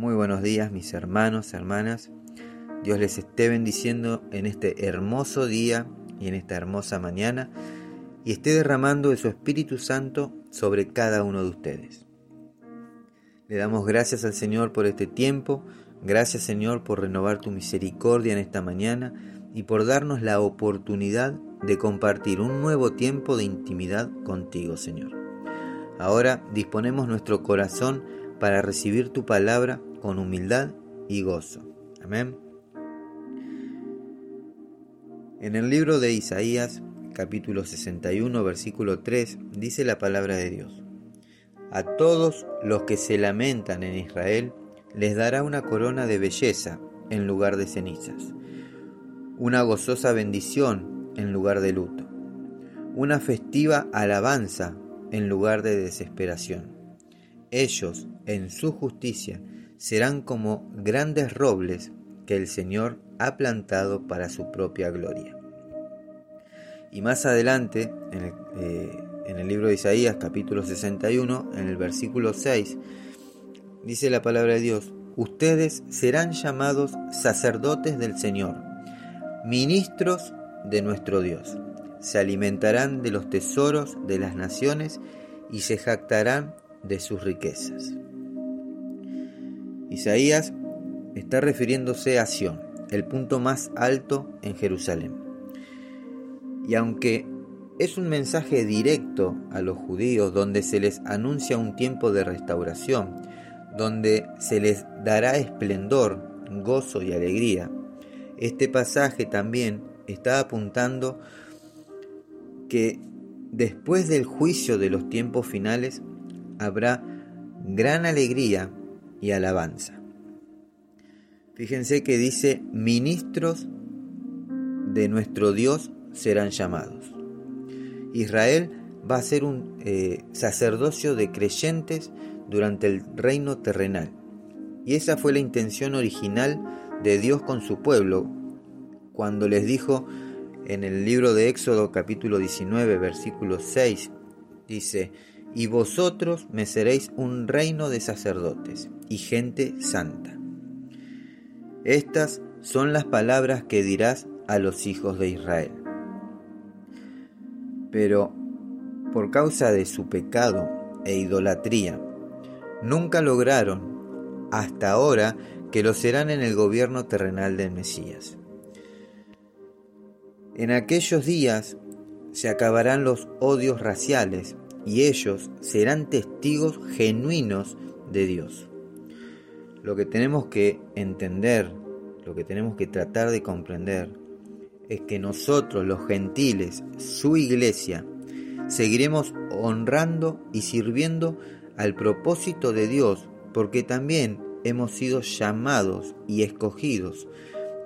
Muy buenos días mis hermanos, hermanas. Dios les esté bendiciendo en este hermoso día y en esta hermosa mañana y esté derramando de su Espíritu Santo sobre cada uno de ustedes. Le damos gracias al Señor por este tiempo, gracias Señor por renovar tu misericordia en esta mañana y por darnos la oportunidad de compartir un nuevo tiempo de intimidad contigo Señor. Ahora disponemos nuestro corazón para recibir tu palabra con humildad y gozo. Amén. En el libro de Isaías, capítulo 61, versículo 3, dice la palabra de Dios. A todos los que se lamentan en Israel, les dará una corona de belleza en lugar de cenizas, una gozosa bendición en lugar de luto, una festiva alabanza en lugar de desesperación. Ellos, en su justicia, serán como grandes robles que el Señor ha plantado para su propia gloria. Y más adelante, en el, eh, libro de Isaías, capítulo 61, en el versículo 6, dice la palabra de Dios, ustedes serán llamados sacerdotes del Señor, ministros de nuestro Dios. Se alimentarán de los tesoros de las naciones y se jactarán de sus riquezas. Isaías está refiriéndose a Sión, el punto más alto en Jerusalén. Y aunque es un mensaje directo a los judíos donde se les anuncia un tiempo de restauración, donde se les dará esplendor, gozo y alegría, este pasaje también está apuntando que después del juicio de los tiempos finales habrá gran alegría y alabanza. Fíjense que dice, ministros de nuestro Dios serán llamados. Israel va a ser un eh, sacerdocio de creyentes durante el reino terrenal. Y esa fue la intención original de Dios con su pueblo, cuando les dijo en el libro de Éxodo capítulo 19 versículo 6, dice, y vosotros me seréis un reino de sacerdotes y gente santa. Estas son las palabras que dirás a los hijos de Israel. Pero por causa de su pecado e idolatría, nunca lograron hasta ahora que lo serán en el gobierno terrenal del Mesías. En aquellos días se acabarán los odios raciales y ellos serán testigos genuinos de Dios. Lo que tenemos que entender, lo que tenemos que tratar de comprender, es que nosotros los gentiles, su iglesia, seguiremos honrando y sirviendo al propósito de Dios, porque también hemos sido llamados y escogidos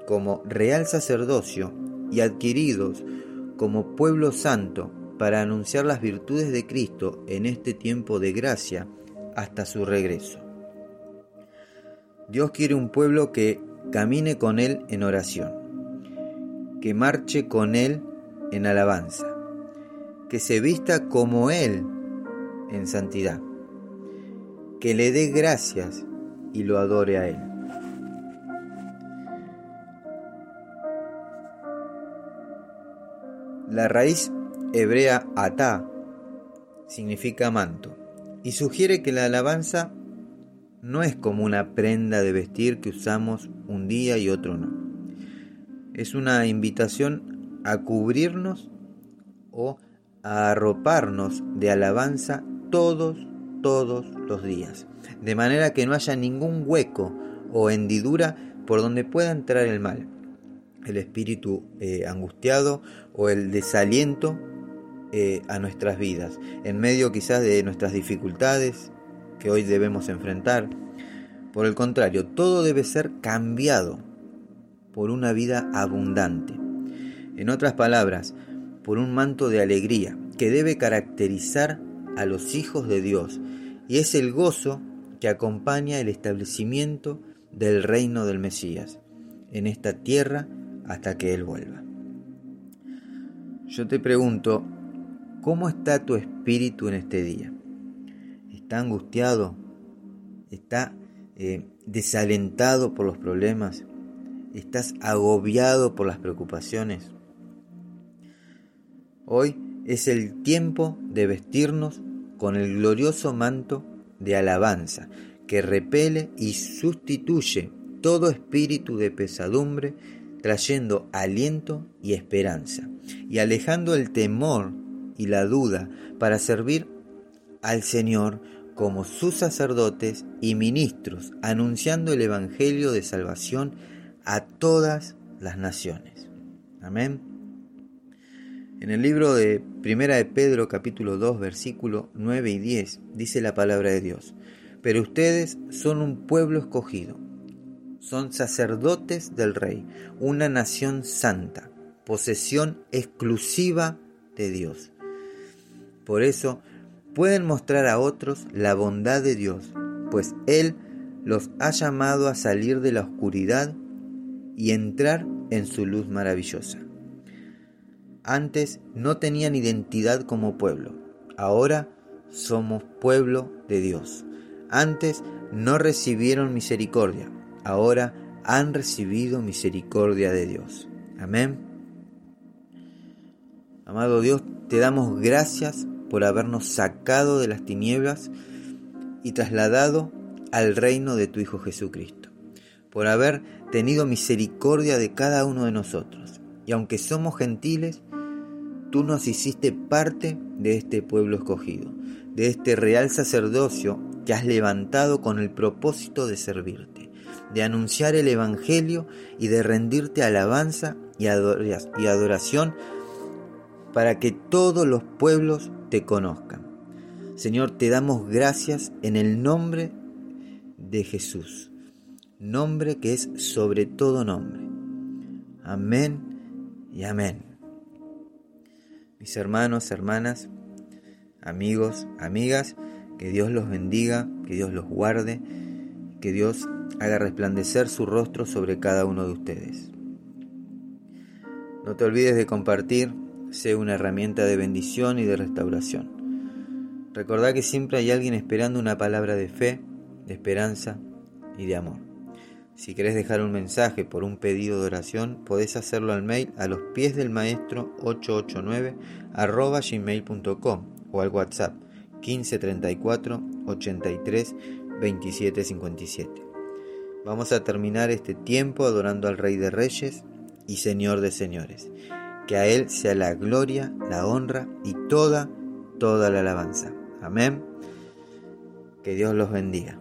como real sacerdocio y adquiridos como pueblo santo para anunciar las virtudes de Cristo en este tiempo de gracia hasta su regreso. Dios quiere un pueblo que camine con Él en oración, que marche con Él en alabanza, que se vista como Él en santidad, que le dé gracias y lo adore a Él. La raíz hebrea atá significa manto y sugiere que la alabanza no es como una prenda de vestir que usamos un día y otro no. Es una invitación a cubrirnos o a arroparnos de alabanza todos, todos los días, de manera que no haya ningún hueco o hendidura por donde pueda entrar el mal, el espíritu eh, angustiado o el desaliento eh, a nuestras vidas, en medio quizás de nuestras dificultades que hoy debemos enfrentar. Por el contrario, todo debe ser cambiado por una vida abundante. En otras palabras, por un manto de alegría que debe caracterizar a los hijos de Dios y es el gozo que acompaña el establecimiento del reino del Mesías en esta tierra hasta que Él vuelva. Yo te pregunto, ¿Cómo está tu espíritu en este día? ¿Está angustiado? ¿Está eh, desalentado por los problemas, estás agobiado por las preocupaciones. Hoy es el tiempo de vestirnos con el glorioso manto de alabanza que repele y sustituye todo espíritu de pesadumbre, trayendo aliento y esperanza, y alejando el temor y la duda para servir al Señor como sus sacerdotes y ministros, anunciando el Evangelio de salvación a todas las naciones. Amén. En el libro de Primera de Pedro capítulo 2 versículo 9 y 10 dice la palabra de Dios, pero ustedes son un pueblo escogido, son sacerdotes del rey, una nación santa, posesión exclusiva de Dios. Por eso pueden mostrar a otros la bondad de Dios, pues Él los ha llamado a salir de la oscuridad y entrar en su luz maravillosa. Antes no tenían identidad como pueblo, ahora somos pueblo de Dios. Antes no recibieron misericordia, ahora han recibido misericordia de Dios. Amén. Amado Dios, te damos gracias por habernos sacado de las tinieblas y trasladado al reino de tu Hijo Jesucristo, por haber tenido misericordia de cada uno de nosotros. Y aunque somos gentiles, tú nos hiciste parte de este pueblo escogido, de este real sacerdocio que has levantado con el propósito de servirte, de anunciar el Evangelio y de rendirte alabanza y adoración para que todos los pueblos conozcan. Señor, te damos gracias en el nombre de Jesús, nombre que es sobre todo nombre. Amén y amén. Mis hermanos, hermanas, amigos, amigas, que Dios los bendiga, que Dios los guarde, que Dios haga resplandecer su rostro sobre cada uno de ustedes. No te olvides de compartir sea una herramienta de bendición y de restauración. Recordá que siempre hay alguien esperando una palabra de fe, de esperanza y de amor. Si querés dejar un mensaje por un pedido de oración, podés hacerlo al mail a los pies del maestro 889 arroba gmail.com o al WhatsApp 1534 83 27 57. Vamos a terminar este tiempo adorando al Rey de Reyes y Señor de Señores que a Él sea la gloria, la honra y toda, toda la alabanza. Amén. Que Dios los bendiga.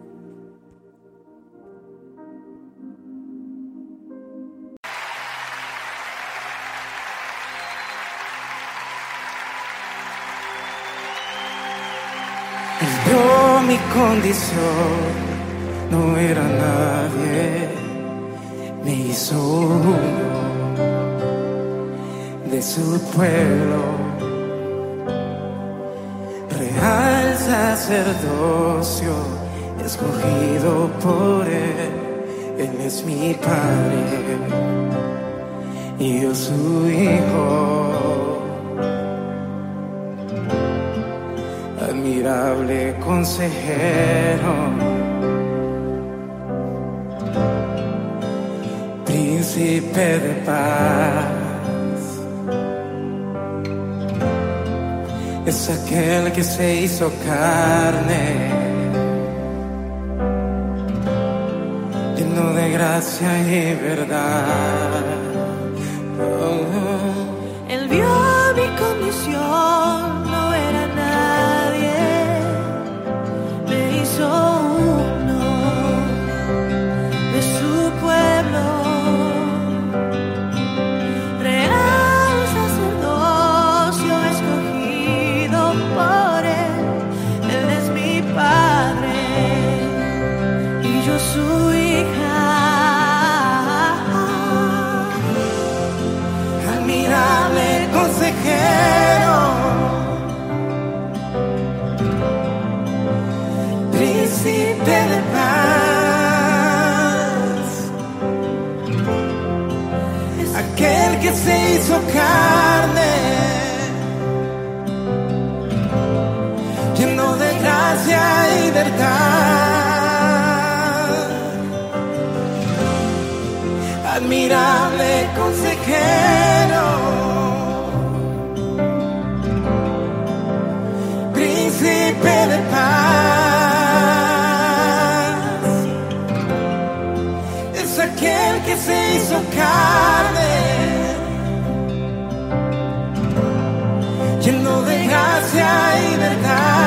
Mi condición no era nadie, me hizo de su pueblo. Real sacerdocio, escogido por él, él es mi padre y yo su hijo. Admirable consejero. príncipe de paz. Es aquel que se hizo carne, lleno de gracia y verdad. Admirable consejero, príncipe de paz, es aquel que se hizo carne, lleno de gracia y verdad.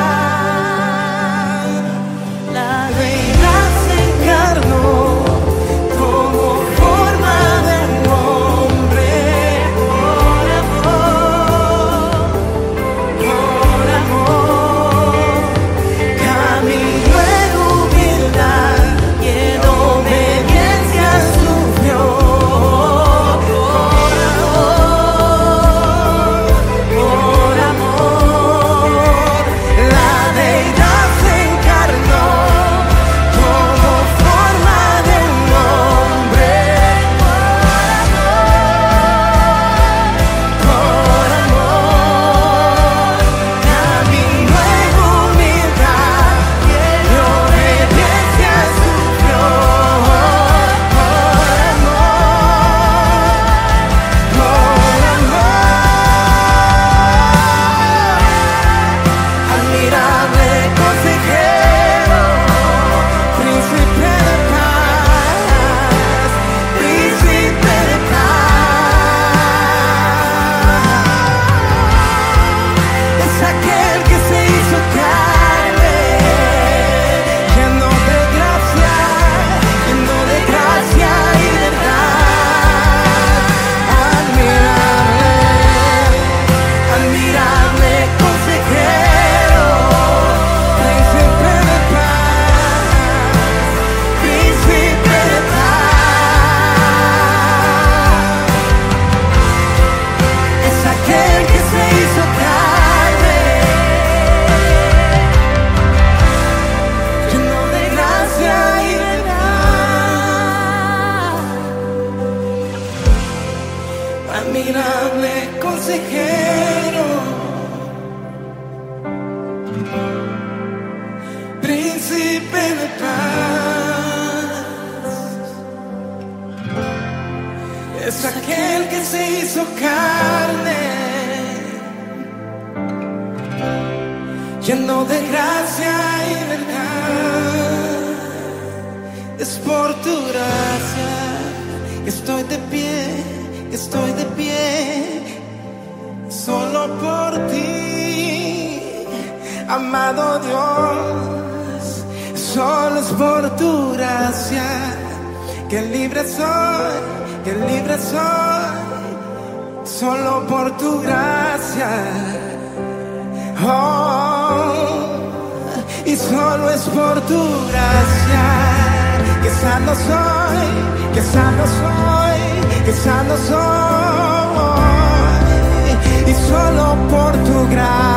Príncipe de paz. Es aquel que se hizo carne, lleno de gracia y verdad. Es por tu gracia que estoy de pie, que estoy de pie, amado Dios. Solo es por tu gracia que libre soy, que libre soy, solo por tu gracia. Oh, y solo es por tu gracia que sano soy, que sano soy, que sano soy. Y solo por tu gracia,